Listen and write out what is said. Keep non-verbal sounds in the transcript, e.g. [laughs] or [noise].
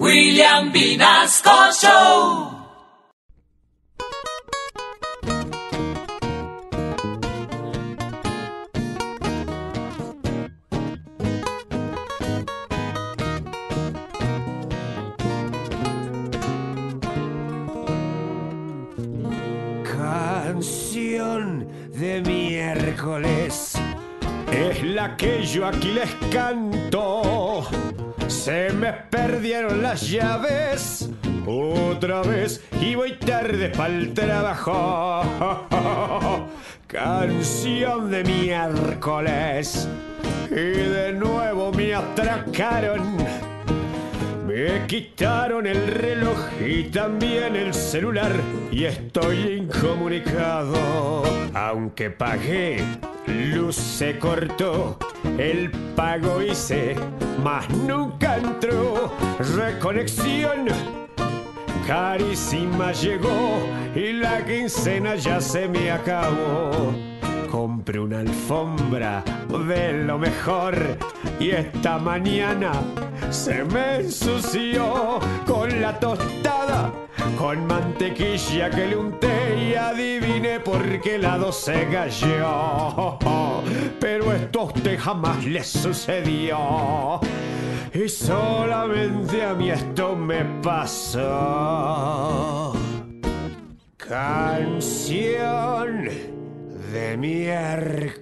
William Vinasco Show. Canción de miércoles es la que yo aquí les canto. Se me perdieron las llaves otra vez y voy tarde para el trabajo. [laughs] Canción de miércoles y de nuevo me atracaron. Me quitaron el reloj y también el celular y estoy incomunicado. Aunque pagué, luz se cortó, el pago hice, mas nunca entró. Reconexión carísima llegó y la quincena ya se me acabó. Compré una alfombra de lo mejor y esta mañana se me ensució con la tostada, con mantequilla que le unté y adivine por qué lado se cayó. Usted jamás le sucedió. Y solamente a mí esto me pasó. Canción de miércoles.